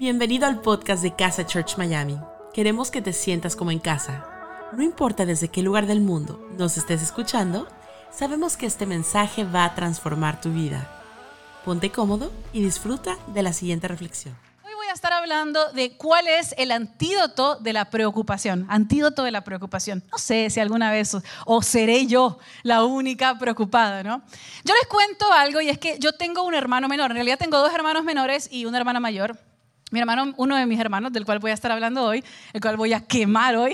Bienvenido al podcast de Casa Church Miami. Queremos que te sientas como en casa. No importa desde qué lugar del mundo nos estés escuchando, sabemos que este mensaje va a transformar tu vida. Ponte cómodo y disfruta de la siguiente reflexión. Hoy voy a estar hablando de cuál es el antídoto de la preocupación. Antídoto de la preocupación. No sé si alguna vez o, seré yo la única preocupada, ¿no? Yo les cuento algo y es que yo tengo un hermano menor. En realidad tengo dos hermanos menores y una hermana mayor. Mi hermano, uno de mis hermanos, del cual voy a estar hablando hoy, el cual voy a quemar hoy,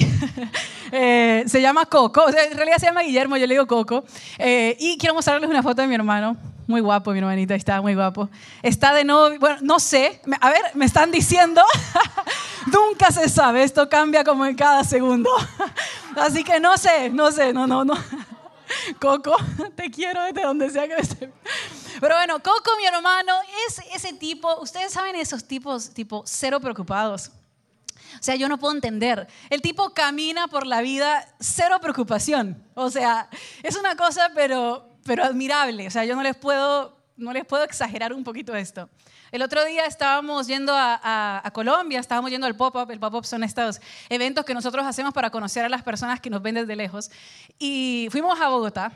eh, se llama Coco. O sea, en realidad se llama Guillermo, yo le digo Coco. Eh, y quiero mostrarles una foto de mi hermano. Muy guapo, mi hermanita, está muy guapo. Está de novio, bueno, no sé. A ver, me están diciendo. Nunca se sabe, esto cambia como en cada segundo. Así que no sé, no sé, no, no, no. Coco, te quiero desde donde sea que estés. Pero bueno, Coco, mi hermano, es ese tipo, ustedes saben esos tipos, tipo cero preocupados. O sea, yo no puedo entender. El tipo camina por la vida cero preocupación. O sea, es una cosa, pero, pero admirable. O sea, yo no les puedo, no les puedo exagerar un poquito esto. El otro día estábamos yendo a, Colombia, estábamos yendo al pop-up. El pop-up son estos eventos que nosotros hacemos para conocer a las personas que nos ven desde lejos. Y fuimos a Bogotá.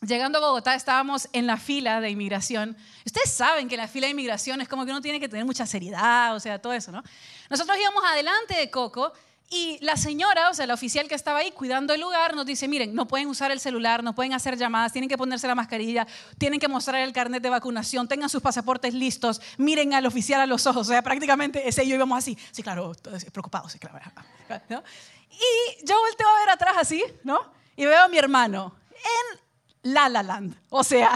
Llegando a Bogotá estábamos en la fila de inmigración. Ustedes saben que la fila de inmigración es como que uno tiene que tener mucha seriedad, o sea, todo eso, ¿no? Nosotros íbamos adelante de Coco y la señora, o sea, la oficial que estaba ahí cuidando el lugar, nos dice, miren, no pueden usar el celular, no pueden hacer llamadas, tienen que ponerse la mascarilla, tienen que mostrar el carnet de vacunación, tengan sus pasaportes listos, miren al oficial a los ojos. O sea, prácticamente ese y yo íbamos así. Sí, claro, preocupados, sí, claro. ¿no? Y yo volteo a ver atrás así, ¿no? Y veo a mi hermano en la La Land. O sea,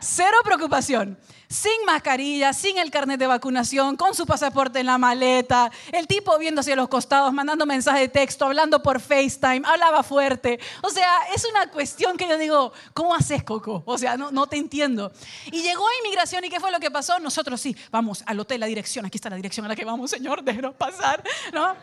cero preocupación. Sin mascarilla, sin el carnet de vacunación, con su pasaporte en la maleta, el tipo viendo hacia los costados, mandando mensajes de texto, hablando por FaceTime, hablaba fuerte. O sea, es una cuestión que yo digo, ¿cómo haces, Coco? O sea, no, no te entiendo. Y llegó a inmigración y ¿qué fue lo que pasó? Nosotros sí, vamos al hotel, la dirección, aquí está la dirección a la que vamos, señor, déjenos pasar, ¿no?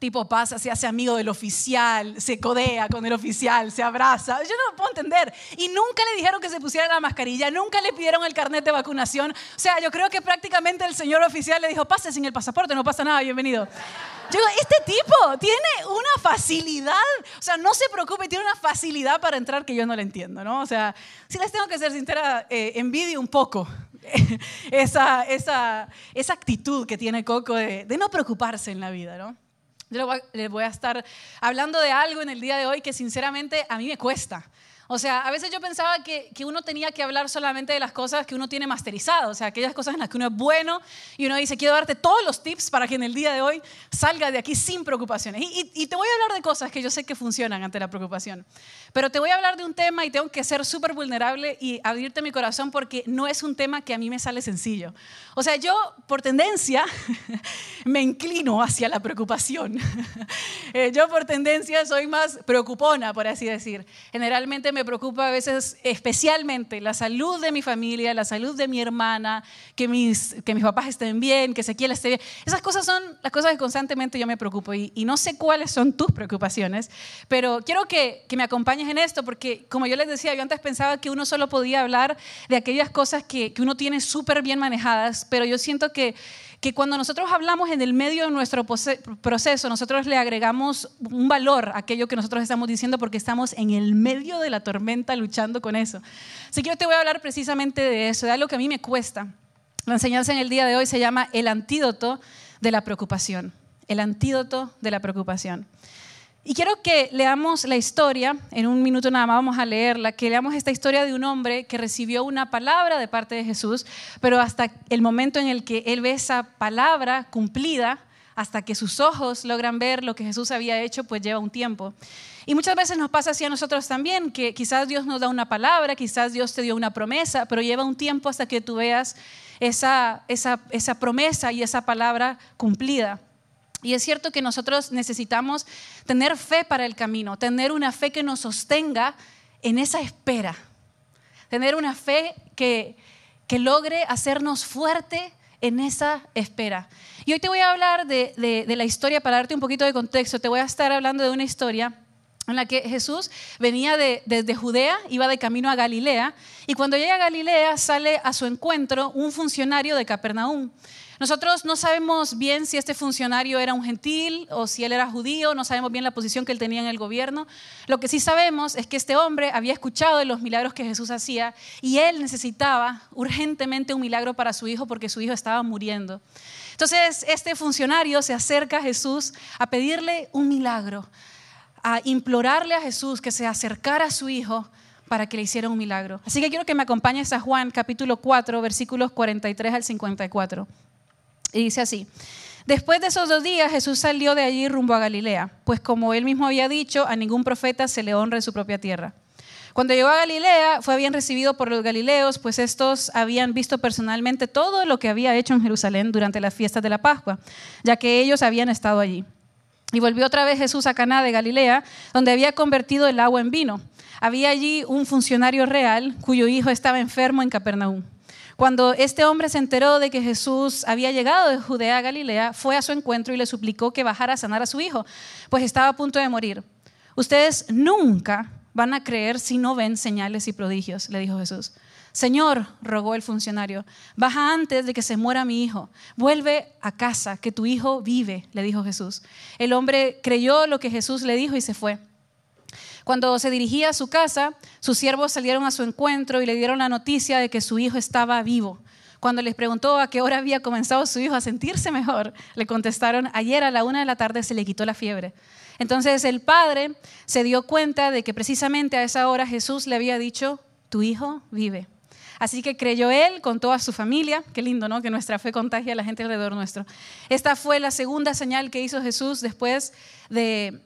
Tipo pasa, se hace amigo del oficial, se codea con el oficial, se abraza. Yo no lo puedo entender. Y nunca le dijeron que se pusiera la mascarilla, nunca le pidieron el carnet de vacunación. O sea, yo creo que prácticamente el señor oficial le dijo, pase sin el pasaporte, no pasa nada, bienvenido. Yo digo, este tipo tiene una facilidad, o sea, no se preocupe, tiene una facilidad para entrar que yo no le entiendo, ¿no? O sea, si les tengo que ser sincera, eh, envidio un poco esa, esa, esa actitud que tiene Coco de, de no preocuparse en la vida, ¿no? Yo les voy a estar hablando de algo en el día de hoy que sinceramente a mí me cuesta. O sea, a veces yo pensaba que, que, uno tenía que hablar solamente de las cosas que uno tiene masterizado, o sea, aquellas cosas en las que uno es bueno y uno dice, quiero darte todos los tips para que en el día de hoy salga de aquí sin preocupaciones. Y, y, y te voy a hablar de cosas que yo sé que funcionan ante la preocupación, pero te voy a hablar de un tema y tengo que ser súper vulnerable y abrirte mi corazón porque no es un tema que a mí me sale sencillo. O sea, yo por tendencia me inclino hacia la preocupación. yo por tendencia soy más preocupona, por así decir. Generalmente me me preocupa a veces especialmente la salud de mi familia, la salud de mi hermana, que mis, que mis papás estén bien, que Ezequiel esté bien. Esas cosas son las cosas que constantemente yo me preocupo y, y no sé cuáles son tus preocupaciones, pero quiero que, que, me acompañes en esto porque, como yo les decía, yo antes pensaba que uno solo podía hablar de aquellas cosas que, que uno tiene súper bien manejadas, pero yo siento que que cuando nosotros hablamos en el medio de nuestro proceso, nosotros le agregamos un valor a aquello que nosotros estamos diciendo porque estamos en el medio de la tormenta luchando con eso. Así que yo te voy a hablar precisamente de eso, de algo que a mí me cuesta. La enseñanza en el día de hoy se llama el antídoto de la preocupación. El antídoto de la preocupación. Y quiero que leamos la historia, en un minuto nada más vamos a leerla, que leamos esta historia de un hombre que recibió una palabra de parte de Jesús, pero hasta el momento en el que él ve esa palabra cumplida, hasta que sus ojos logran ver lo que Jesús había hecho, pues lleva un tiempo. Y muchas veces nos pasa así a nosotros también, que quizás Dios nos da una palabra, quizás Dios te dio una promesa, pero lleva un tiempo hasta que tú veas esa, esa, esa promesa y esa palabra cumplida. Y es cierto que nosotros necesitamos tener fe para el camino, tener una fe que nos sostenga en esa espera, tener una fe que, que logre hacernos fuerte en esa espera. Y hoy te voy a hablar de, de, la historia, para darte un poquito de contexto, te voy a estar hablando de una historia en la que Jesús venía desde de, de Judea, iba de camino a Galilea, y cuando llega a Galilea sale a su encuentro un funcionario de Capernaum. Nosotros no sabemos bien si este funcionario era un gentil o si él era judío, no sabemos bien la posición que él tenía en el gobierno. Lo que sí sabemos es que este hombre había escuchado de los milagros que Jesús hacía y él necesitaba urgentemente un milagro para su hijo porque su hijo estaba muriendo. Entonces este funcionario se acerca a Jesús a pedirle un milagro, a implorarle a Jesús que se acercara a su hijo para que le hiciera un milagro. Así que quiero que me acompañes a Juan capítulo 4, versículos 43 al 54. Y dice así. Después de esos dos días Jesús salió de allí rumbo a Galilea, pues como él mismo había dicho, a ningún profeta se le honra en su propia tierra. Cuando llegó a Galilea fue bien recibido por los galileos, pues estos habían visto personalmente todo lo que había hecho en Jerusalén durante las fiestas de la Pascua, ya que ellos habían estado allí. Y volvió otra vez Jesús a Caná de Galilea, donde había convertido el agua en vino. Había allí un funcionario real cuyo hijo estaba enfermo en Capernaum. Cuando este hombre se enteró de que Jesús había llegado de Judea a Galilea, fue a su encuentro y le suplicó que bajara a sanar a su hijo, pues estaba a punto de morir. Ustedes nunca van a creer si no ven señales y prodigios, le dijo Jesús. Señor, rogó el funcionario, baja antes de que se muera mi hijo. Vuelve a casa, que tu hijo vive, le dijo Jesús. El hombre creyó lo que Jesús le dijo y se fue. Cuando se dirigía a su casa, sus siervos salieron a su encuentro y le dieron la noticia de que su hijo estaba vivo. Cuando les preguntó a qué hora había comenzado su hijo a sentirse mejor, le contestaron, ayer a la una de la tarde se le quitó la fiebre. Entonces el padre se dio cuenta de que precisamente a esa hora Jesús le había dicho, tu hijo vive. Así que creyó él con toda su familia. Qué lindo, ¿no? Que nuestra fe contagie a la gente alrededor nuestro. Esta fue la segunda señal que hizo Jesús después de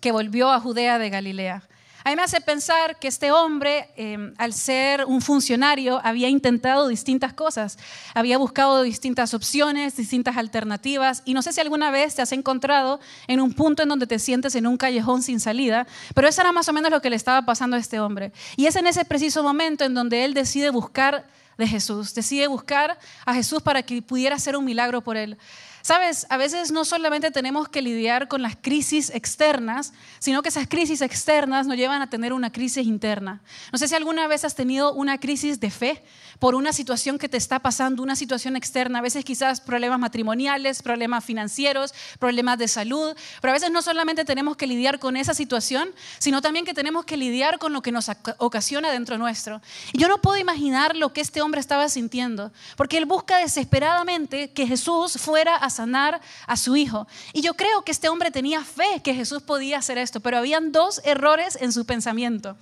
que volvió a Judea de Galilea. A mí me hace pensar que este hombre, em, al ser un funcionario, había intentado distintas cosas, había buscado distintas opciones, distintas alternativas, y no sé si alguna vez te has encontrado en un punto en donde te sientes en un callejón sin salida, pero eso era más o menos lo que le estaba pasando a este hombre. Y es en ese preciso momento en donde él decide buscar de Jesús, decide buscar a Jesús para que pudiera hacer un milagro por él. Sabes, a veces no solamente tenemos que lidiar con las crisis externas, sino que esas crisis externas nos llevan a tener una crisis interna. No sé si alguna vez has tenido una crisis de fe por una situación que te está pasando, una situación externa, a veces quizás problemas matrimoniales, problemas financieros, problemas de salud, pero a veces no solamente tenemos que lidiar con esa situación, sino también que tenemos que lidiar con lo que nos ocasiona dentro nuestro. Y yo no puedo imaginar lo que este hombre estaba sintiendo, porque él busca desesperadamente que Jesús fuera a sanar a su hijo. Y yo creo que este hombre tenía fe que Jesús podía hacer esto, pero habían dos errores en su pensamiento.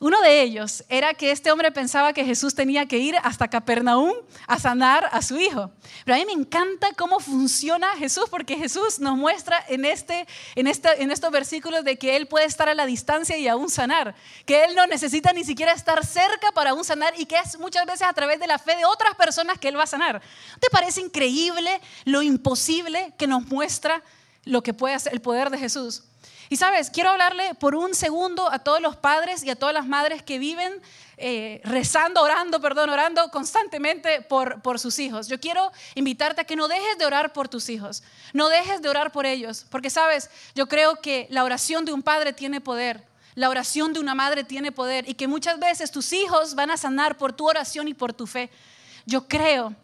Uno de ellos era que este hombre pensaba que Jesús tenía que ir hasta Capernaum a sanar a su hijo. Pero a mí me encanta cómo funciona Jesús, porque Jesús nos muestra en, este, en, este, en estos versículos de que Él puede estar a la distancia y aún sanar, que Él no necesita ni siquiera estar cerca para aún sanar y que es muchas veces a través de la fe de otras personas que Él va a sanar. ¿Te parece increíble lo imposible que nos muestra lo que puede hacer el poder de Jesús? Y sabes, quiero hablarle por un segundo a todos los padres y a todas las madres que viven eh, rezando, orando, perdón, orando constantemente por, por sus hijos. Yo quiero invitarte a que no dejes de orar por tus hijos, no dejes de orar por ellos, porque sabes, yo creo que la oración de un padre tiene poder. La oración de una madre tiene poder y que muchas veces tus hijos van a sanar por tu oración y por tu fe. Yo creo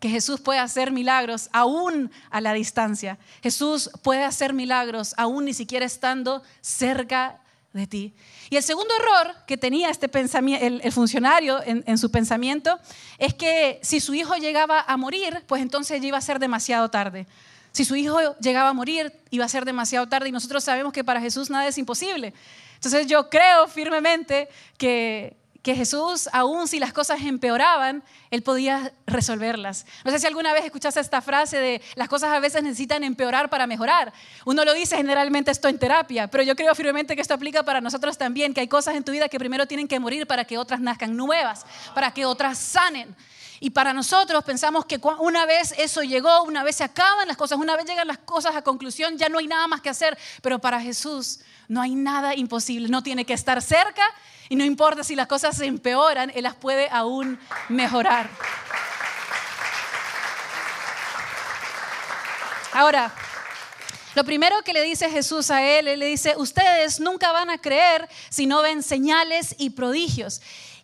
que Jesús puede hacer milagros aún a la distancia. Jesús puede hacer milagros aún ni siquiera estando cerca de ti. Y el segundo error que tenía este pensamiento, el, funcionario en, en, su pensamiento es que si su hijo llegaba a morir, pues entonces ya iba a ser demasiado tarde. Si su hijo llegaba a morir, iba a ser demasiado tarde y nosotros sabemos que para Jesús nada es imposible. Entonces yo creo firmemente que que Jesús, aun si las cosas empeoraban, Él podía resolverlas. No sé si alguna vez escuchaste esta frase de las cosas a veces necesitan empeorar para mejorar. Uno lo dice generalmente esto en terapia, pero yo creo firmemente que esto aplica para nosotros también, que hay cosas en tu vida que primero tienen que morir para que otras nazcan nuevas, para que otras sanen. Y para nosotros pensamos que una vez eso llegó, una vez se acaban las cosas, una vez llegan las cosas a conclusión, ya no hay nada más que hacer. Pero para Jesús no hay nada imposible, no tiene que estar cerca y no importa si las cosas se empeoran, Él las puede aún mejorar. Ahora, lo primero que le dice Jesús a él, él le dice, ustedes nunca van a creer si no ven señales y prodigios.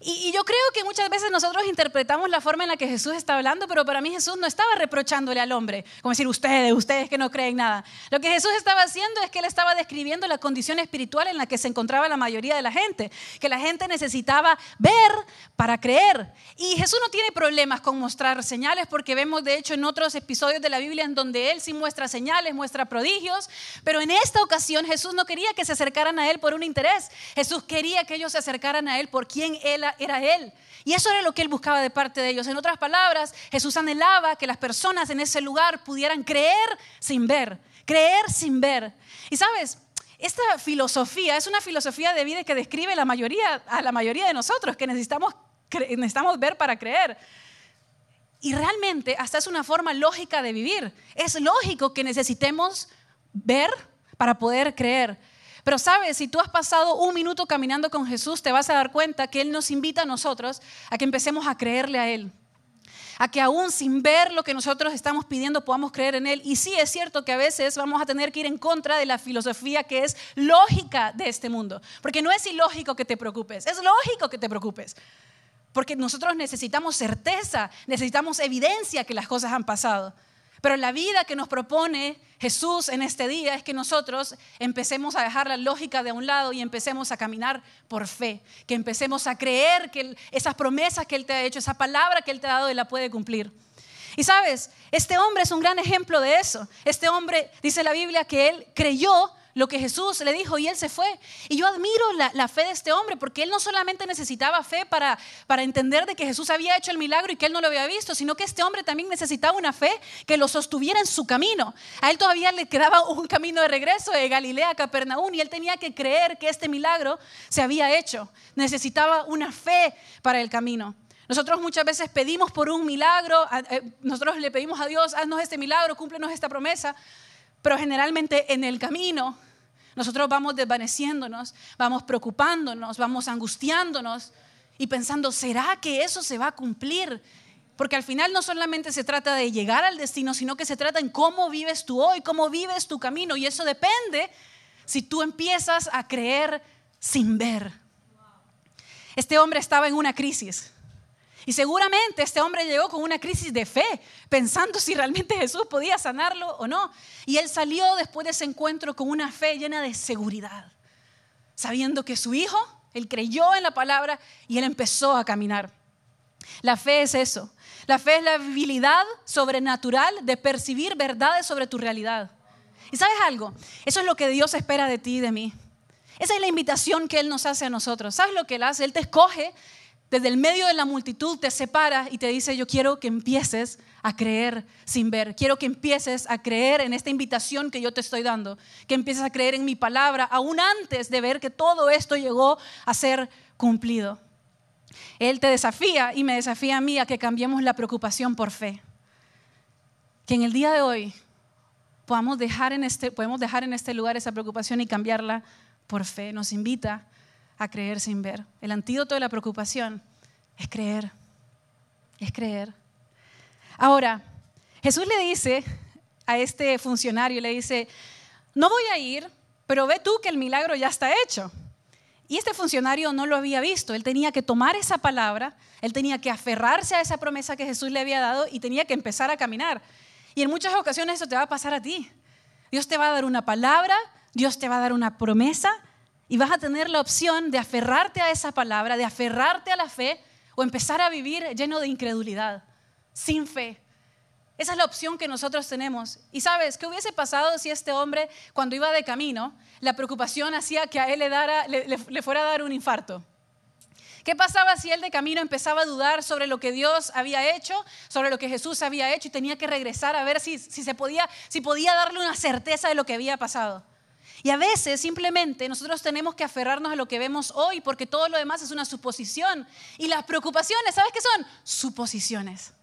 Y, yo creo que muchas veces nosotros interpretamos la forma en la que Jesús está hablando, pero para mí Jesús no estaba reprochándole al hombre, como decir ustedes, ustedes que no creen nada. Lo que Jesús estaba haciendo es que él estaba describiendo la condición espiritual en la que se encontraba la mayoría de la gente, que la gente necesitaba ver para creer. Y Jesús no tiene problemas con mostrar señales, porque vemos de hecho en otros episodios de la Biblia en donde él sí muestra señales, muestra prodigios, pero en esta ocasión Jesús no quería que se acercaran a él por un interés, Jesús quería que ellos se acercaran a él por quien él era Él. Y eso era lo que Él buscaba de parte de ellos. En otras palabras, Jesús anhelaba que las personas en ese lugar pudieran creer sin ver, creer sin ver. Y sabes, esta filosofía es una filosofía de vida que describe la mayoría, a la mayoría de nosotros, que necesitamos, necesitamos ver para creer. Y realmente hasta es una forma lógica de vivir. Es lógico que necesitemos ver para poder creer. Pero sabes, si tú has pasado un minuto caminando con Jesús, te vas a dar cuenta que Él nos invita a nosotros a que empecemos a creerle a Él. A que aún sin ver lo que nosotros estamos pidiendo podamos creer en Él. Y sí es cierto que a veces vamos a tener que ir en contra de la filosofía que es lógica de este mundo. Porque no es ilógico que te preocupes, es lógico que te preocupes. Porque nosotros necesitamos certeza, necesitamos evidencia que las cosas han pasado. Pero la vida que nos propone Jesús en este día es que nosotros empecemos a dejar la lógica de un lado y empecemos a caminar por fe, que empecemos a creer que esas promesas que Él te ha hecho, esa palabra que Él te ha dado, Él la puede cumplir. Y sabes, este hombre es un gran ejemplo de eso. Este hombre, dice la Biblia, que Él creyó lo que Jesús le dijo y él se fue. Y yo admiro la, fe de este hombre porque él no solamente necesitaba fe para, para entender de que Jesús había hecho el milagro y que él no lo había visto, sino que este hombre también necesitaba una fe que lo sostuviera en su camino. A él todavía le quedaba un camino de regreso de Galilea a Capernaum y él tenía que creer que este milagro se había hecho. Necesitaba una fe para el camino. Nosotros muchas veces pedimos por un milagro, eh, nosotros le pedimos a Dios, haznos este milagro, cúmplenos esta promesa, pero generalmente en el camino nosotros vamos desvaneciéndonos, vamos preocupándonos, vamos angustiándonos y pensando, ¿será que eso se va a cumplir? Porque al final no solamente se trata de llegar al destino, sino que se trata en cómo vives tú hoy, cómo vives tu camino. Y eso depende si tú empiezas a creer sin ver. Este hombre estaba en una crisis. Y seguramente este hombre llegó con una crisis de fe, pensando si realmente Jesús podía sanarlo o no. Y él salió después de ese encuentro con una fe llena de seguridad, sabiendo que su hijo, él creyó en la palabra y él empezó a caminar. La fe es eso. La fe es la habilidad sobrenatural de percibir verdades sobre tu realidad. Y sabes algo, eso es lo que Dios espera de ti y de mí. Esa es la invitación que Él nos hace a nosotros. ¿Sabes lo que Él hace? Él te escoge desde el medio de la multitud te separa y te dice, yo quiero que empieces a creer sin ver, quiero que empieces a creer en esta invitación que yo te estoy dando, que empieces a creer en mi palabra, aún antes de ver que todo esto llegó a ser cumplido. Él te desafía y me desafía a mí a que cambiemos la preocupación por fe. Que en el día de hoy podamos dejar en este, podemos dejar en este lugar esa preocupación y cambiarla por fe. Nos invita a creer sin ver. El antídoto de la preocupación es creer, es creer. Ahora, Jesús le dice a este funcionario, le dice, no voy a ir, pero ve tú que el milagro ya está hecho. Y este funcionario no lo había visto, él tenía que tomar esa palabra, él tenía que aferrarse a esa promesa que Jesús le había dado y tenía que empezar a caminar. Y en muchas ocasiones eso te va a pasar a ti. Dios te va a dar una palabra, Dios te va a dar una promesa, y vas a tener la opción de aferrarte a esa palabra, de aferrarte a la fe o empezar a vivir lleno de incredulidad, sin fe. Esa es la opción que nosotros tenemos. Y sabes, ¿qué hubiese pasado si este hombre, cuando iba de camino, la preocupación hacía que a él le, fuera a dar un infarto? ¿Qué pasaba si él de camino empezaba a dudar sobre lo que Dios había hecho, sobre lo que Jesús había hecho y tenía que regresar a ver si, se si podía darle una certeza de lo que había pasado? Y a veces simplemente nosotros tenemos que aferrarnos a lo que vemos hoy porque todo lo demás es una suposición. Y las preocupaciones, ¿sabes qué son? Suposiciones.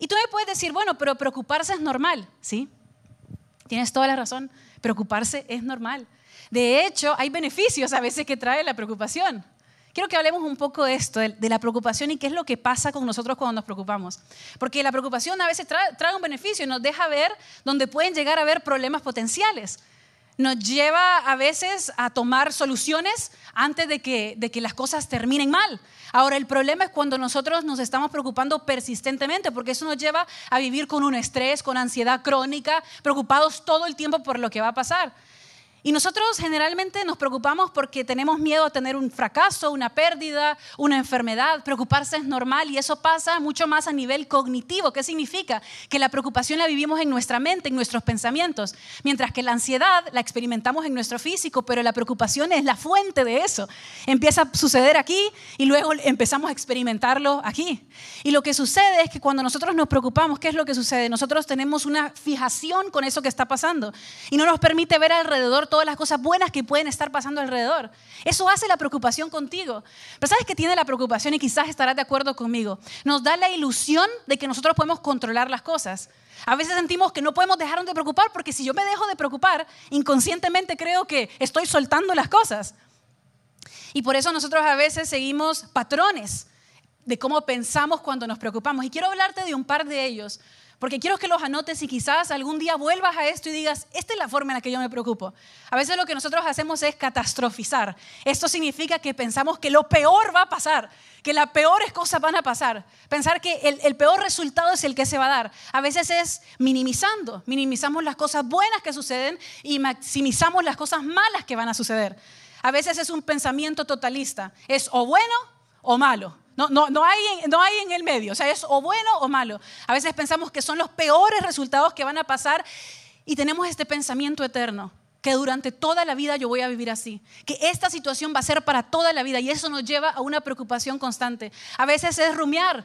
Y tú me puedes decir, bueno, pero preocuparse es normal, ¿sí? Tienes toda la razón, preocuparse es normal. De hecho, hay beneficios a veces que trae la preocupación. Quiero que hablemos un poco de esto, de la preocupación y qué es lo que pasa con nosotros cuando nos preocupamos. Porque la preocupación a veces trae, trae un beneficio y nos deja ver donde pueden llegar a haber problemas potenciales. Nos lleva a veces a tomar soluciones antes de que, de que las cosas terminen mal. Ahora, el problema es cuando nosotros nos estamos preocupando persistentemente, porque eso nos lleva a vivir con un estrés, con ansiedad crónica, preocupados todo el tiempo por lo que va a pasar. Y nosotros generalmente nos preocupamos porque tenemos miedo a tener un fracaso, una pérdida, una enfermedad. Preocuparse es normal y eso pasa mucho más a nivel cognitivo. ¿Qué significa? Que la preocupación la vivimos en nuestra mente, en nuestros pensamientos, mientras que la ansiedad la experimentamos en nuestro físico, pero la preocupación es la fuente de eso. Empieza a suceder aquí y luego empezamos a experimentarlo aquí. Y lo que sucede es que cuando nosotros nos preocupamos, ¿qué es lo que sucede? Nosotros tenemos una fijación con eso que está pasando y no nos permite ver alrededor todas las cosas buenas que pueden estar pasando alrededor. Eso hace la preocupación contigo. Pero ¿sabes qué tiene la preocupación? Y quizás estarás de acuerdo conmigo. Nos da la ilusión de que nosotros podemos controlar las cosas. A veces sentimos que no podemos dejar de preocupar porque si yo me dejo de preocupar, inconscientemente creo que estoy soltando las cosas. Y por eso nosotros a veces seguimos patrones de cómo pensamos cuando nos preocupamos. Y quiero hablarte de un par de ellos porque quiero que los anotes y quizás algún día vuelvas a esto y digas, esta es la forma en la que yo me preocupo. A veces lo que nosotros hacemos es catastrofizar. Esto significa que pensamos que lo peor va a pasar, que las peores cosas van a pasar. Pensar que el, peor resultado es el que se va a dar. A veces es minimizando. Minimizamos las cosas buenas que suceden y maximizamos las cosas malas que van a suceder. A veces es un pensamiento totalista. Es o bueno o malo. No, no, no, hay, no hay en el medio, o sea, es o bueno o malo. A veces pensamos que son los peores resultados que van a pasar y tenemos este pensamiento eterno, que durante toda la vida yo voy a vivir así, que esta situación va a ser para toda la vida y eso nos lleva a una preocupación constante. A veces es rumiar,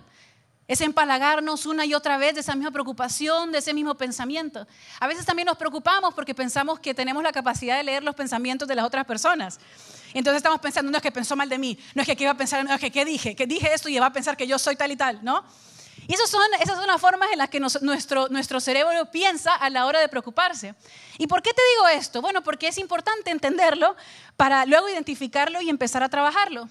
es empalagarnos una y otra vez de esa misma preocupación, de ese mismo pensamiento. A veces también nos preocupamos porque pensamos que tenemos la capacidad de leer los pensamientos de las otras personas. Entonces estamos pensando, no es que pensó mal de mí, no es que iba a pensar, no es que qué dije, que dije esto y va a pensar que yo soy tal y tal, ¿no? Y esas son, esas son las formas en las que nuestro, nuestro cerebro piensa a la hora de preocuparse. ¿Y por qué te digo esto? Bueno, porque es importante entenderlo para luego identificarlo y empezar a trabajarlo.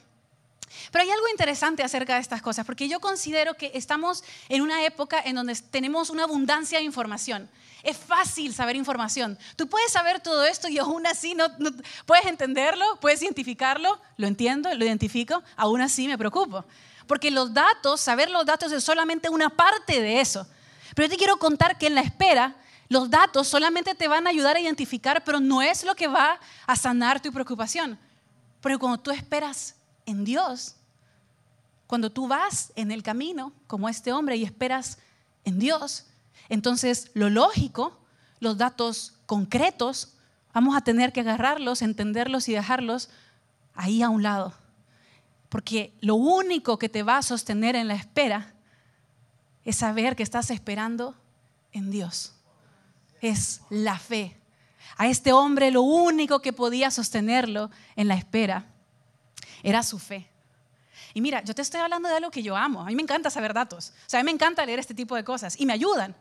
Pero hay algo interesante acerca de estas cosas, porque yo considero que estamos en una época en donde tenemos una abundancia de información. Es fácil saber información. Tú puedes saber todo esto y aún así no, puedes entenderlo, puedes identificarlo, lo entiendo, lo identifico, aún así me preocupo. Porque los datos, saber los datos es solamente una parte de eso. Pero yo te quiero contar que en la espera, los datos solamente te van a ayudar a identificar, pero no es lo que va a sanar tu preocupación. Porque cuando tú esperas en Dios, cuando tú vas en el camino, como este hombre, y esperas en Dios, entonces lo lógico, los datos concretos, vamos a tener que agarrarlos, entenderlos y dejarlos ahí a un lado. Porque lo único que te va a sostener en la espera es saber que estás esperando en Dios. Es la fe. A este hombre lo único que podía sostenerlo en la espera era su fe. Y mira, yo te estoy hablando de algo que yo amo. A mí me encanta saber datos. O sea, a mí me encanta leer este tipo de cosas y me ayudan.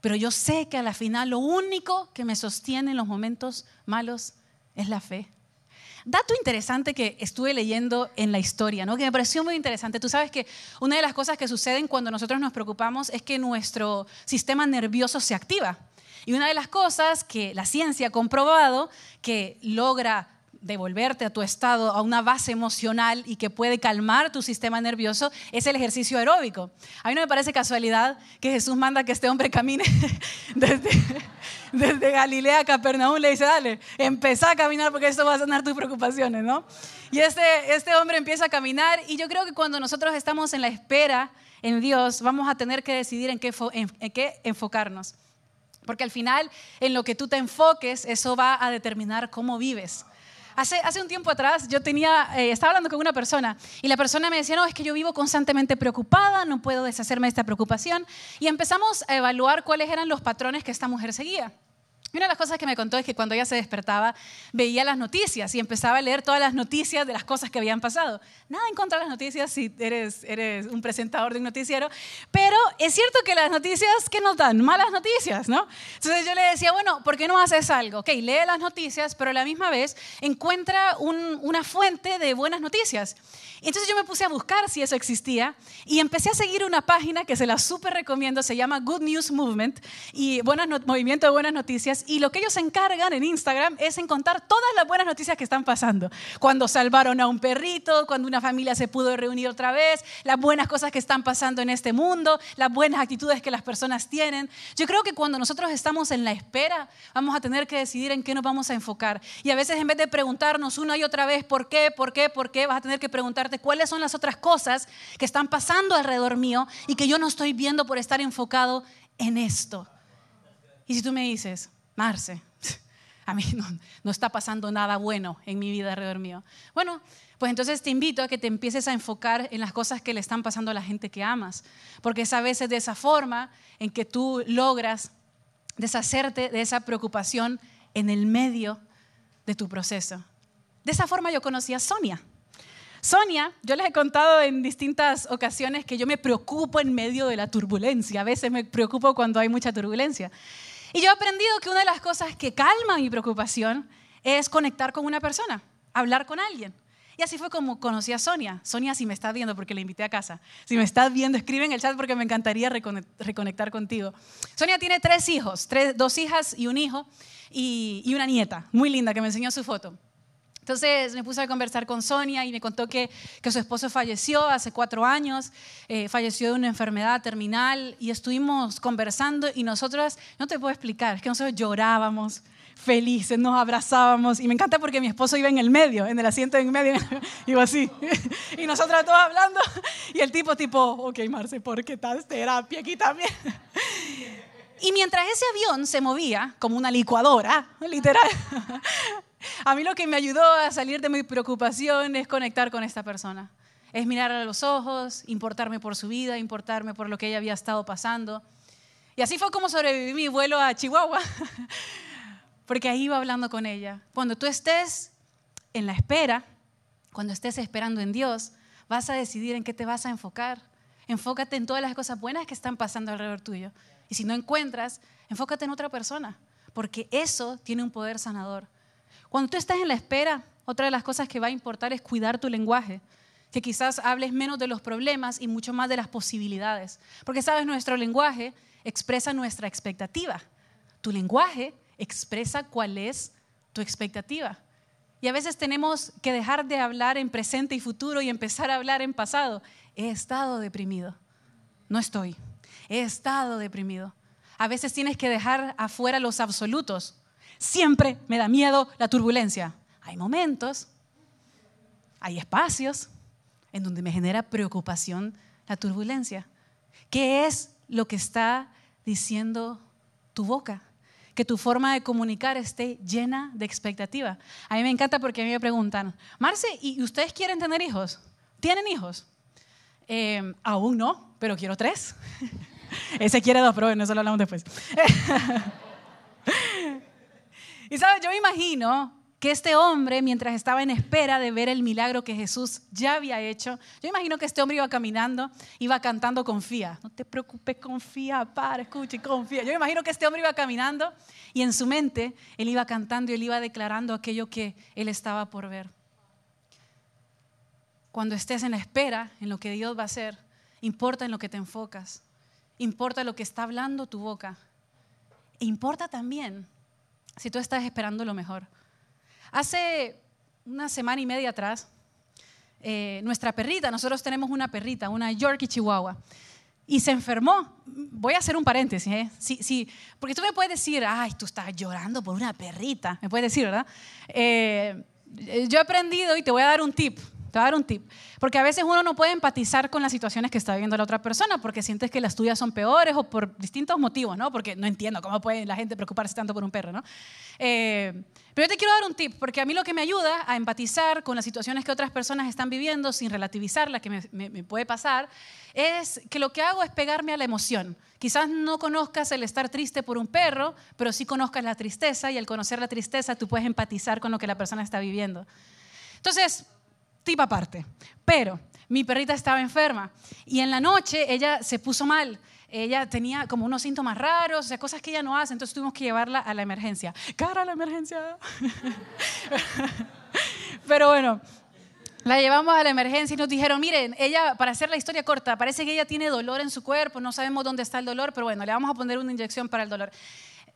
Pero yo sé que a la final lo único que me sostiene en los momentos malos es la fe. Dato interesante que estuve leyendo en la historia, ¿no? que me pareció muy interesante. Tú sabes que una de las cosas que suceden cuando nosotros nos preocupamos es que nuestro sistema nervioso se activa. Y una de las cosas que la ciencia ha comprobado que logra devolverte a tu estado, a una base emocional y que puede calmar tu sistema nervioso, es el ejercicio aeróbico. A mí no me parece casualidad que Jesús manda que este hombre camine desde, Galilea a Capernaum. Le dice, dale, empezá a caminar porque esto va a sanar tus preocupaciones, ¿no? Y este, este hombre empieza a caminar y yo creo que cuando nosotros estamos en la espera en Dios, vamos a tener que decidir en qué, en qué enfocarnos. Porque al final, en lo que tú te enfoques, eso va a determinar cómo vives. Hace, un tiempo atrás yo tenía, eh, estaba hablando con una persona y la persona me decía, no, es que yo vivo constantemente preocupada, no puedo deshacerme de esta preocupación. Y empezamos a evaluar cuáles eran los patrones que esta mujer seguía. Una de las cosas que me contó es que cuando ella se despertaba veía las noticias y empezaba a leer todas las noticias de las cosas que habían pasado. Nada en contra de las noticias si eres, eres un presentador de un noticiero, pero es cierto que las noticias que nos dan malas noticias, ¿no? Entonces yo le decía, bueno, ¿por qué no haces algo? Ok, lee las noticias, pero a la misma vez encuentra una fuente de buenas noticias. Entonces yo me puse a buscar si eso existía y empecé a seguir una página que se la súper recomiendo, se llama Good News Movement y buenas Movimiento de Buenas Noticias noticias y lo que ellos se encargan en Instagram es en contar todas las buenas noticias que están pasando. Cuando salvaron a un perrito, cuando una familia se pudo reunir otra vez, las buenas cosas que están pasando en este mundo, las buenas actitudes que las personas tienen. Yo creo que cuando nosotros estamos en la espera, vamos a tener que decidir en qué nos vamos a enfocar. Y a veces en vez de preguntarnos una y otra vez por qué, por qué, por qué, vas a tener que preguntarte cuáles son las otras cosas que están pasando alrededor mío y que yo no estoy viendo por estar enfocado en esto. Y si tú me dices, A mí no, está pasando nada bueno en mi vida alrededor mío. Bueno, pues entonces te invito a que te empieces a enfocar en las cosas que le están pasando a la gente que amas, porque es a veces de esa forma en que tú logras deshacerte de esa preocupación en el medio de tu proceso. De esa forma yo conocí a Sonia. Sonia, yo les he contado en distintas ocasiones que yo me preocupo en medio de la turbulencia. A veces me preocupo cuando hay mucha turbulencia. Y yo he aprendido que una de las cosas que calma mi preocupación es conectar con una persona, hablar con alguien. Y así fue como conocí a Sonia. Sonia, si me estás viendo, porque la invité a casa, si me estás viendo, escribe en el chat porque me encantaría reconectar contigo. Sonia tiene tres hijos, dos hijas y un hijo, y una nieta, muy linda, que me enseñó su foto. Entonces me puse a conversar con Sonia y me contó que, que su esposo falleció hace cuatro años, eh, falleció de una enfermedad terminal y estuvimos conversando y nosotros, no te puedo explicar, es que nosotros llorábamos felices, nos abrazábamos y me encanta porque mi esposo iba en el medio, en el asiento en medio, iba así y nosotros todos hablando y el tipo tipo, ok Marce, ¿por qué tal terapia aquí también? Y mientras ese avión se movía como una licuadora, literal, a mí lo que me ayudó a salir de mi preocupación es conectar con esta persona. Es mirar a los ojos, importarme por su vida, importarme por lo que ella había estado pasando. Y así fue como sobreviví mi vuelo a Chihuahua, porque ahí iba hablando con ella. Cuando tú estés en la espera, cuando estés esperando en Dios, vas a decidir en qué te vas a enfocar. Enfócate en todas las cosas buenas que están pasando alrededor tuyo. Y si no encuentras, enfócate en otra persona, porque eso tiene un poder sanador. Cuando tú estás en la espera, otra de las cosas que va a importar es cuidar tu lenguaje, que quizás hables menos de los problemas y mucho más de las posibilidades. Porque sabes, nuestro lenguaje expresa nuestra expectativa. Tu lenguaje expresa cuál es tu expectativa. Y a veces tenemos que dejar de hablar en presente y futuro y empezar a hablar en pasado. He estado deprimido. No estoy. He estado deprimido. A veces tienes que dejar afuera los absolutos Siempre me da miedo la turbulencia. Hay momentos, hay espacios en donde me genera preocupación la turbulencia. ¿Qué es lo que está diciendo tu boca? Que tu forma de comunicar esté llena de expectativa. A mí me encanta porque a mí me preguntan, Marce, ¿y ustedes quieren tener hijos? ¿Tienen hijos? Eh, aún no, pero quiero tres. Ese quiere dos, pero bueno, eso lo hablamos después. Y sabes, yo me imagino que este hombre, mientras estaba en espera de ver el milagro que Jesús ya había hecho, yo imagino que este hombre iba caminando, iba cantando confía. No te preocupes, confía, para, escucha y confía. Yo imagino que este hombre iba caminando y en su mente él iba cantando y él iba declarando aquello que él estaba por ver. Cuando estés en la espera, en lo que Dios va a hacer, importa en lo que te enfocas, importa lo que está hablando tu boca, e importa también si tú estás esperando lo mejor. Hace una semana y media atrás, eh, nuestra perrita, nosotros tenemos una perrita, una Yorkie Chihuahua, y se enfermó. Voy a hacer un paréntesis, ¿eh? Sí, sí, porque tú me puedes decir, ay, tú estás llorando por una perrita, me puedes decir, ¿verdad? Eh, yo he aprendido y te voy a dar un tip. Te voy a dar un tip. Porque a veces uno no puede empatizar con las situaciones que está viviendo la otra persona porque sientes que las tuyas son peores o por distintos motivos, ¿no? Porque no entiendo cómo puede la gente preocuparse tanto por un perro, ¿no? Eh, pero yo te quiero dar un tip, porque a mí lo que me ayuda a empatizar con las situaciones que otras personas están viviendo sin relativizar la que me, puede pasar, es que lo que hago es pegarme a la emoción. Quizás no conozcas el estar triste por un perro, pero sí conozcas la tristeza y al conocer la tristeza tú puedes empatizar con lo que la persona está viviendo. Entonces, tip aparte. Pero mi perrita estaba enferma y en la noche ella se puso mal. Ella tenía como unos síntomas raros, o sea, cosas que ella no hace, entonces tuvimos que llevarla a la emergencia. Cara a la emergencia. Pero bueno, la llevamos a la emergencia y nos dijeron, miren, ella, para hacer la historia corta, parece que ella tiene dolor en su cuerpo, no sabemos dónde está el dolor, pero bueno, le vamos a poner una inyección para el dolor.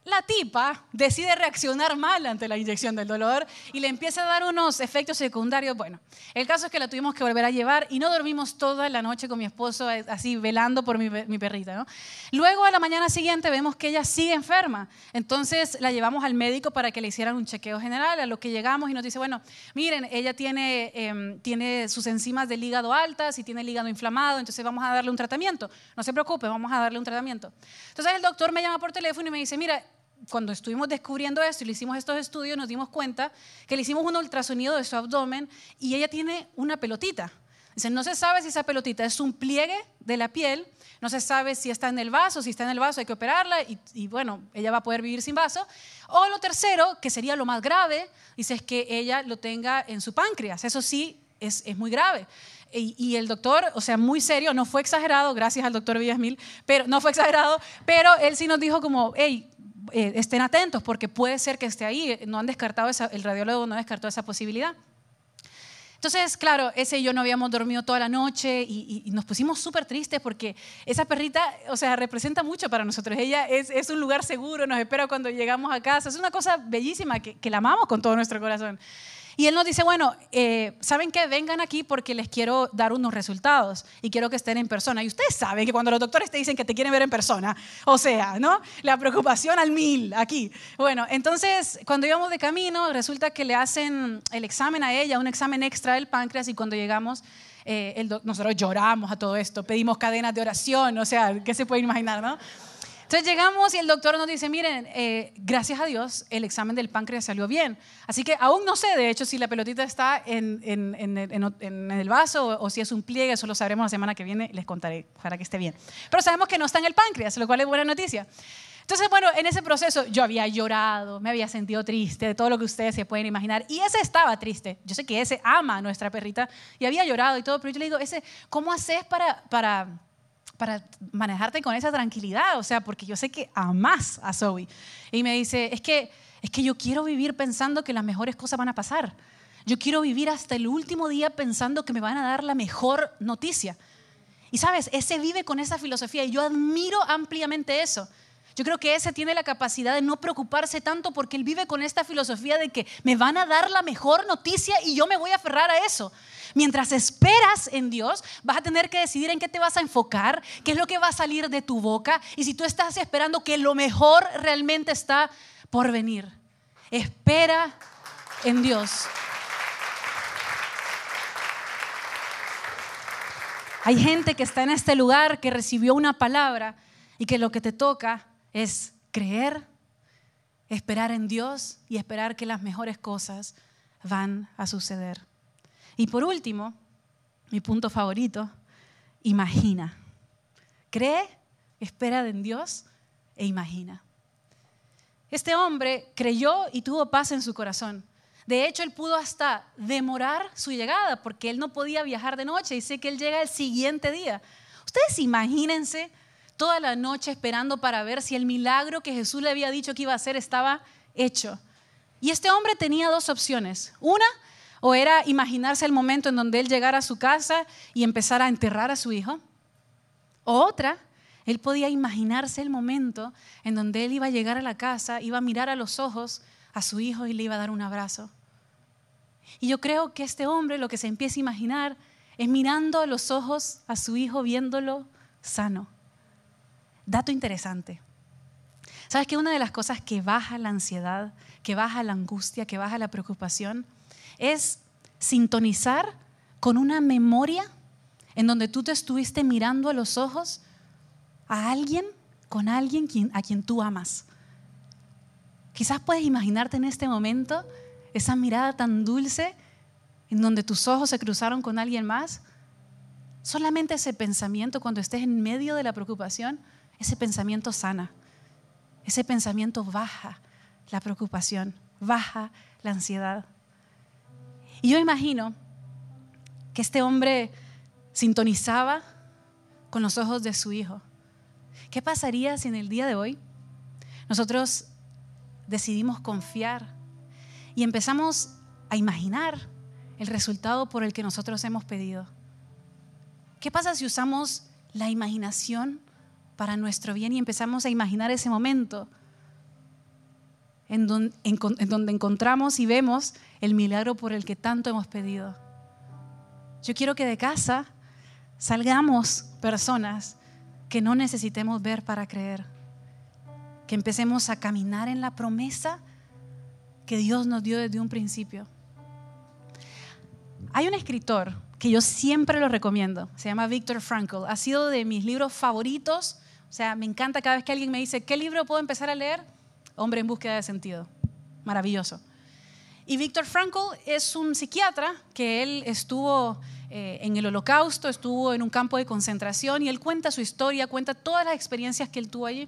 La tipa decide reaccionar mal ante la inyección del dolor y le empieza a dar unos efectos secundarios. Bueno, el caso es que la tuvimos que volver a llevar y no dormimos toda la noche con mi esposo eh, así velando por mi, perrita. ¿no? Luego a la mañana siguiente vemos que ella sigue enferma. Entonces la llevamos al médico para que le hicieran un chequeo general. A lo que llegamos y nos dice, bueno, miren, ella tiene, em, tiene sus enzimas del hígado altas y tiene el hígado inflamado, entonces vamos a darle un tratamiento. No se preocupe, vamos a darle un tratamiento. Entonces el doctor me llama por teléfono y me dice, mira, cuando estuvimos descubriendo esto y le hicimos estos estudios, nos dimos cuenta que le hicimos un ultrasonido de su abdomen y ella tiene una pelotita. Dice, no se sabe si esa pelotita es un pliegue de la piel, no se sabe si está en el vaso, si está en el vaso hay que operarla y, bueno, ella va a poder vivir sin vaso. O lo tercero, que sería lo más grave, dice es que ella lo tenga en su páncreas. Eso sí es, es muy grave. Y, y, el doctor, o sea, muy serio, no fue exagerado, gracias al doctor Villasmil, pero no fue exagerado, pero él sí nos dijo como, hey, eh, estén atentos porque puede ser que esté ahí. No han descartado esa, el radiólogo no descartó esa posibilidad. Entonces, claro, ese y yo no habíamos dormido toda la noche y, nos pusimos súper tristes porque esa perrita, o sea, representa mucho para nosotros. Ella es, es, un lugar seguro, nos espera cuando llegamos a casa. Es una cosa bellísima que, que la amamos con todo nuestro corazón. Y él nos dice, bueno, eh, ¿saben qué? Vengan aquí porque les quiero dar unos resultados y quiero que estén en persona. Y ustedes saben que cuando los doctores te dicen que te quieren ver en persona, o sea, ¿no? La preocupación al mil aquí. Bueno, entonces, cuando íbamos de camino, resulta que le hacen el examen a ella, un examen extra del páncreas y cuando llegamos... Eh, nosotros lloramos a todo esto, pedimos cadenas de oración, o sea, ¿qué se puede imaginar, no? Entonces llegamos y el doctor nos dice, miren, eh, gracias a Dios el examen del páncreas salió bien. Así que aún no sé, de hecho, si la pelotita está en, el vaso o, si es un pliegue, eso lo sabremos la semana que viene, les contaré para que esté bien. Pero sabemos que no está en el páncreas, lo cual es buena noticia. Entonces, bueno, en ese proceso yo había llorado, me había sentido triste de todo lo que ustedes se pueden imaginar. Y ese estaba triste. Yo sé que ese ama a nuestra perrita y había llorado y todo, pero yo le digo, ese, ¿cómo haces para, para para manejarte con esa tranquilidad, o sea, porque yo sé que amas a Zoe. Y me dice, es que, es que yo quiero vivir pensando que las mejores cosas van a pasar. Yo quiero vivir hasta el último día pensando que me van a dar la mejor noticia. Y sabes, ese vive con esa filosofía y yo admiro ampliamente eso. Yo creo que ese tiene la capacidad de no preocuparse tanto porque él vive con esta filosofía de que me van a dar la mejor noticia y yo me voy a aferrar a eso. Mientras esperas en Dios, vas a tener que decidir en qué te vas a enfocar, qué es lo que va a salir de tu boca y si tú estás esperando que lo mejor realmente está por venir. Espera en Dios. Hay gente que está en este lugar que recibió una palabra y que lo que te toca es creer, esperar en Dios y esperar que las mejores cosas van a suceder. Y por último, mi punto favorito, imagina. Cree, espera en Dios e imagina. Este hombre creyó y tuvo paz en su corazón. De hecho, él pudo hasta demorar su llegada porque él no podía viajar de noche y sé que él llega el siguiente día. Ustedes imagínense toda la noche esperando para ver si el milagro que Jesús le había dicho que iba a hacer estaba hecho. Y este hombre tenía dos opciones. Una, o era imaginarse el momento en donde él llegara a su casa y empezara a enterrar a su hijo. O otra, él podía imaginarse el momento en donde él iba a llegar a la casa, iba a mirar a los ojos a su hijo y le iba a dar un abrazo. Y yo creo que este hombre lo que se empieza a imaginar es mirando a los ojos a su hijo, viéndolo sano. Dato interesante. ¿Sabes que una de las cosas que baja la ansiedad, que baja la angustia, que baja la preocupación, es sintonizar con una memoria en donde tú te estuviste mirando a los ojos a alguien, con alguien a quien tú amas? Quizás puedes imaginarte en este momento esa mirada tan dulce en donde tus ojos se cruzaron con alguien más. Solamente ese pensamiento cuando estés en medio de la preocupación ese pensamiento sana, ese pensamiento baja la preocupación, baja la ansiedad. Y yo imagino que este hombre sintonizaba con los ojos de su hijo. ¿Qué pasaría si en el día de hoy nosotros decidimos confiar y empezamos a imaginar el resultado por el que nosotros hemos pedido? ¿Qué pasa si usamos la imaginación para nuestro bien y empezamos a imaginar ese momento en donde, en donde encontramos y vemos el milagro por el que tanto hemos pedido. Yo quiero que de casa salgamos personas que no necesitemos ver para creer, que empecemos a caminar en la promesa que Dios nos dio desde un principio. Hay un escritor que yo siempre lo recomiendo, se llama Viktor Frankl, ha sido de mis libros favoritos, o sea, me encanta cada vez que alguien me dice, ¿qué libro puedo empezar a leer? Hombre en búsqueda de sentido, maravilloso. Y Viktor Frankl es un psiquiatra que él estuvo eh, en el holocausto, estuvo en un campo de concentración y él cuenta su historia, cuenta todas las experiencias que él tuvo allí.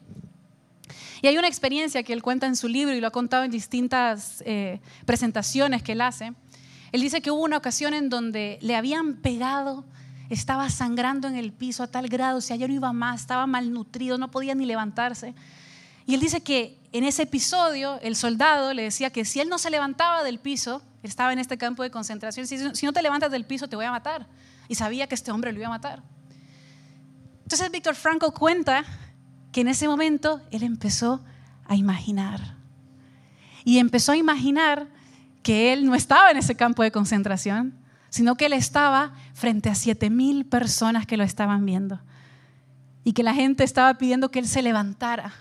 Y hay una experiencia que él cuenta en su libro y lo ha contado en distintas eh, presentaciones que él hace. Él dice que hubo una ocasión en donde le habían pegado, estaba sangrando en el piso a tal grado, o sea, no iba más, estaba malnutrido, no podía ni levantarse. Y él dice que en ese episodio el soldado le decía que si él no se levantaba del piso, estaba en este campo de concentración, si no te levantas del piso te voy a matar. Y sabía que este hombre lo iba a matar. Entonces Víctor Franco cuenta que en ese momento él empezó a imaginar. Y empezó a imaginar que él no estaba en ese campo de concentración, sino que él estaba frente a siete mil personas que lo estaban viendo. Y que la gente estaba pidiendo que él se levantara,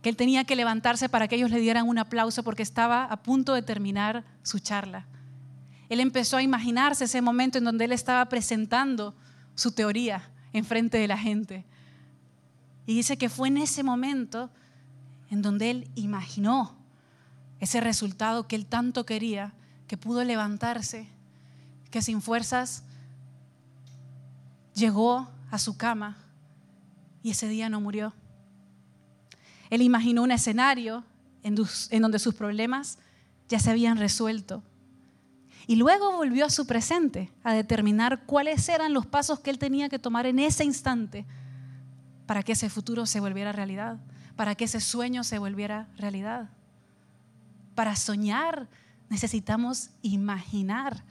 que él tenía que levantarse para que ellos le dieran un aplauso porque estaba a punto de terminar su charla. Él empezó a imaginarse ese momento en donde él estaba presentando su teoría en frente de la gente. Y dice que fue en ese momento en donde él imaginó ese resultado que él tanto quería, que pudo levantarse, que sin fuerzas llegó a su cama y ese día no murió. Él imaginó un escenario en, donde sus problemas ya se habían resuelto. Y luego volvió a su presente a determinar cuáles eran los pasos que él tenía que tomar en ese instante para que ese futuro se volviera realidad, para que ese sueño se volviera realidad. Para soñar necesitamos imaginar.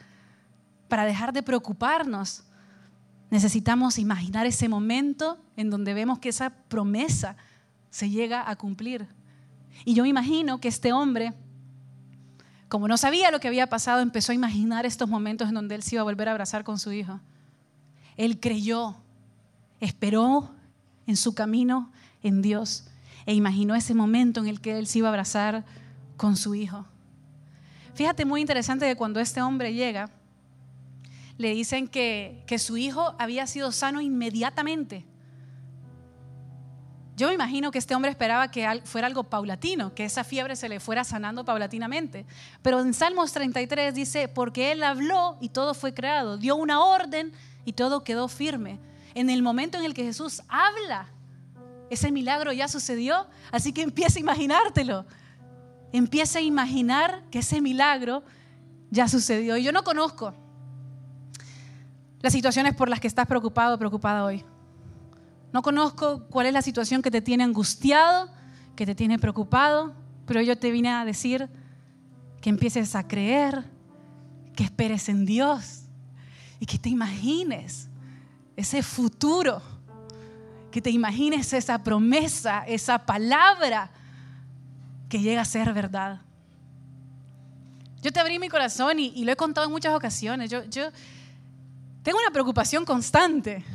Para dejar de preocuparnos necesitamos imaginar ese momento en donde vemos que esa promesa se llega a cumplir. Y yo me imagino que este hombre, como no sabía lo que había pasado, empezó a imaginar estos momentos en donde él se iba a volver a abrazar con su hijo. Él creyó, esperó en su camino en Dios e imaginó ese momento en el que él se iba a abrazar con su hijo. Fíjate, muy interesante que cuando este hombre llega, le dicen que, que su hijo había sido sano inmediatamente. Yo me imagino que este hombre esperaba que fuera algo paulatino, que esa fiebre se le fuera sanando paulatinamente. Pero en Salmos 33 dice, porque Él habló y todo fue creado, dio una orden y todo quedó firme en el momento en el que Jesús habla, ese milagro ya sucedió. Así que empieza a imaginártelo. Empieza a imaginar que ese milagro ya sucedió. Y yo no conozco las situaciones por las que estás preocupado o preocupada hoy. No conozco cuál es la situación que te tiene angustiado, que te tiene preocupado, pero yo te vine a decir que empieces a creer, que esperes en Dios y que te imagines ese futuro, que te imagines esa promesa, esa palabra que llega a ser verdad. Yo te abrí mi corazón y, lo he contado en muchas ocasiones. Yo, yo tengo una preocupación constante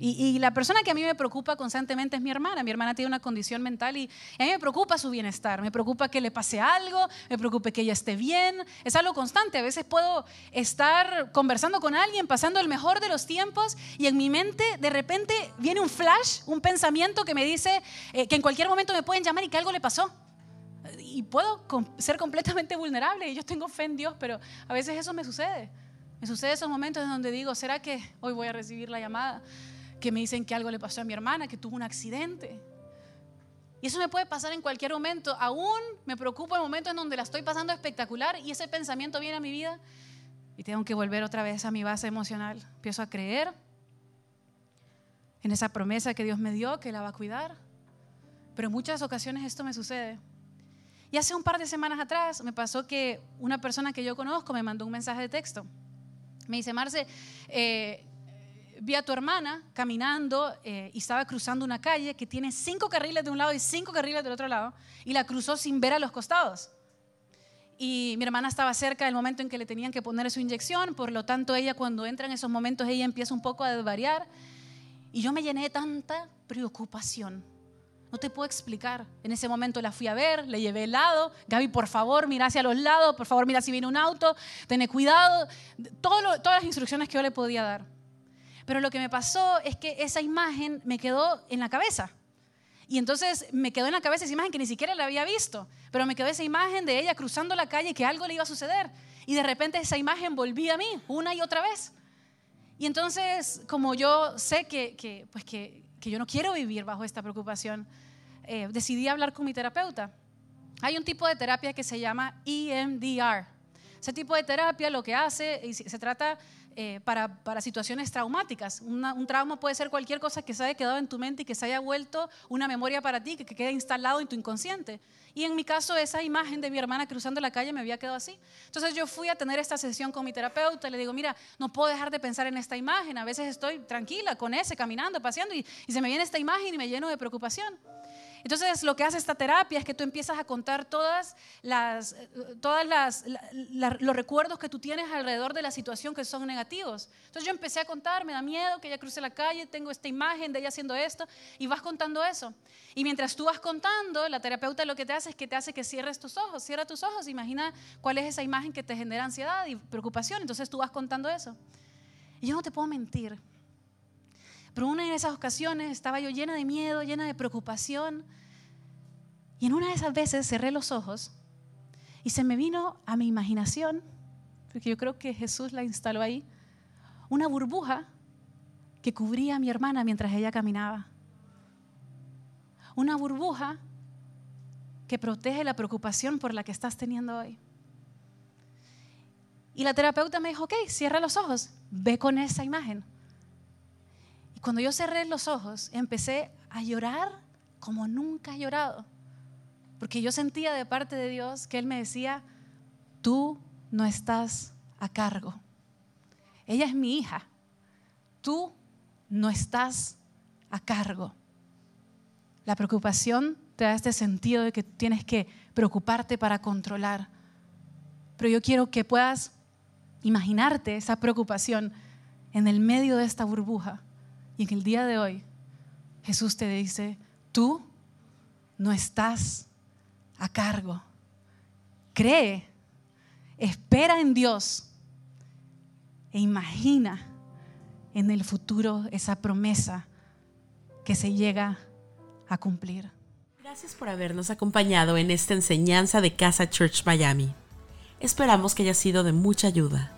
y, la persona que a mí me preocupa constantemente es mi hermana. Mi hermana tiene una condición mental y, a mí me preocupa su bienestar. Me preocupa que le pase algo, me preocupa que ella esté bien. Es algo constante. A veces puedo estar conversando con alguien, pasando el mejor de los tiempos y en mi mente de repente viene un flash, un pensamiento que me dice eh, que en cualquier momento me pueden llamar y que algo le pasó. Y puedo ser completamente vulnerable y yo tengo fe en Dios, pero a veces eso me sucede. Me sucede esos momentos en donde digo, ¿será que hoy voy a recibir la llamada? que me dicen que algo le pasó a mi hermana, que tuvo un accidente. Y eso me puede pasar en cualquier momento. Aún me preocupo en momentos en donde la estoy pasando espectacular y ese pensamiento viene a mi vida y tengo que volver otra vez a mi base emocional. Empiezo a creer en esa promesa que Dios me dio, que la va a cuidar. Pero en muchas ocasiones esto me sucede. Y hace un par de semanas atrás me pasó que una persona que yo conozco me mandó un mensaje de texto. Me dice, Marce, eh, vi a tu hermana caminando eh, y estaba cruzando una calle que tiene cinco carriles de un lado y cinco carriles del otro lado y la cruzó sin ver a los costados. Y mi hermana estaba cerca del momento en que le tenían que poner su inyección, por lo tanto ella cuando entra en esos momentos ella empieza un poco a desvariar y yo me llené de tanta preocupación. No te puedo explicar. En ese momento la fui a ver, le llevé helado. Gaby, por favor, mira hacia los lados, por favor, mira si viene un auto, ten cuidado. todas las instrucciones que yo le podía dar. Pero lo que me pasó es que esa imagen me quedó en la cabeza. Y entonces me quedó en la cabeza esa imagen que ni siquiera la había visto, pero me quedó esa imagen de ella cruzando la calle que algo le iba a suceder. Y de repente esa imagen volvía a mí una y otra vez. Y entonces, como yo sé que, pues que, yo no quiero vivir bajo esta preocupación, eh, decidí hablar con mi terapeuta. Hay un tipo de terapia que se llama EMDR. Ese tipo de terapia lo que hace, se trata eh, para, para, situaciones traumáticas. un trauma puede ser cualquier cosa que se haya quedado en tu mente y que se haya vuelto una memoria para ti, que, que quede instalado en tu inconsciente. Y en mi caso, esa imagen de mi hermana cruzando la calle me había quedado así. Entonces yo fui a tener esta sesión con mi terapeuta le digo, mira, no puedo dejar de pensar en esta imagen. A veces estoy tranquila con ese, caminando, paseando, y, y se me viene esta imagen y me lleno de preocupación. Entonces lo que hace esta terapia es que tú empiezas a contar todas las, todas las, los recuerdos que tú tienes alrededor de la situación que son negativos. Entonces yo empecé a contar, me da miedo que ella cruce la calle, tengo esta imagen de ella haciendo esto, y vas contando eso. Y mientras tú vas contando, la terapeuta lo que te hace es que te hace que cierres tus ojos, cierra tus ojos, imagina cuál es esa imagen que te genera ansiedad y preocupación. Entonces tú vas contando eso. Y yo no te puedo mentir. Pero una de esas ocasiones estaba yo llena de miedo, llena de preocupación. Y en una de esas veces cerré los ojos y se me vino a mi imaginación, porque yo creo que Jesús la instaló ahí, una burbuja que cubría a mi hermana mientras ella caminaba. Una burbuja que protege la preocupación por la que estás teniendo hoy. Y la terapeuta me dijo, ok, cierra los ojos, ve con esa imagen. Y cuando yo cerré los ojos, empecé a llorar como nunca he llorado. Porque yo sentía de parte de Dios que Él me decía, tú no estás a cargo. Ella es mi hija. Tú no estás a cargo. La preocupación te da este sentido de que tienes que preocuparte para controlar. Pero yo quiero que puedas imaginarte esa preocupación en el medio de esta burbuja y en el día de hoy, Jesús te dice, tú no estás a cargo. Cree, espera en Dios e imagina en el futuro esa promesa que se llega a cumplir. Gracias por habernos acompañado en esta enseñanza de Casa Church Miami. Esperamos que haya sido de mucha ayuda.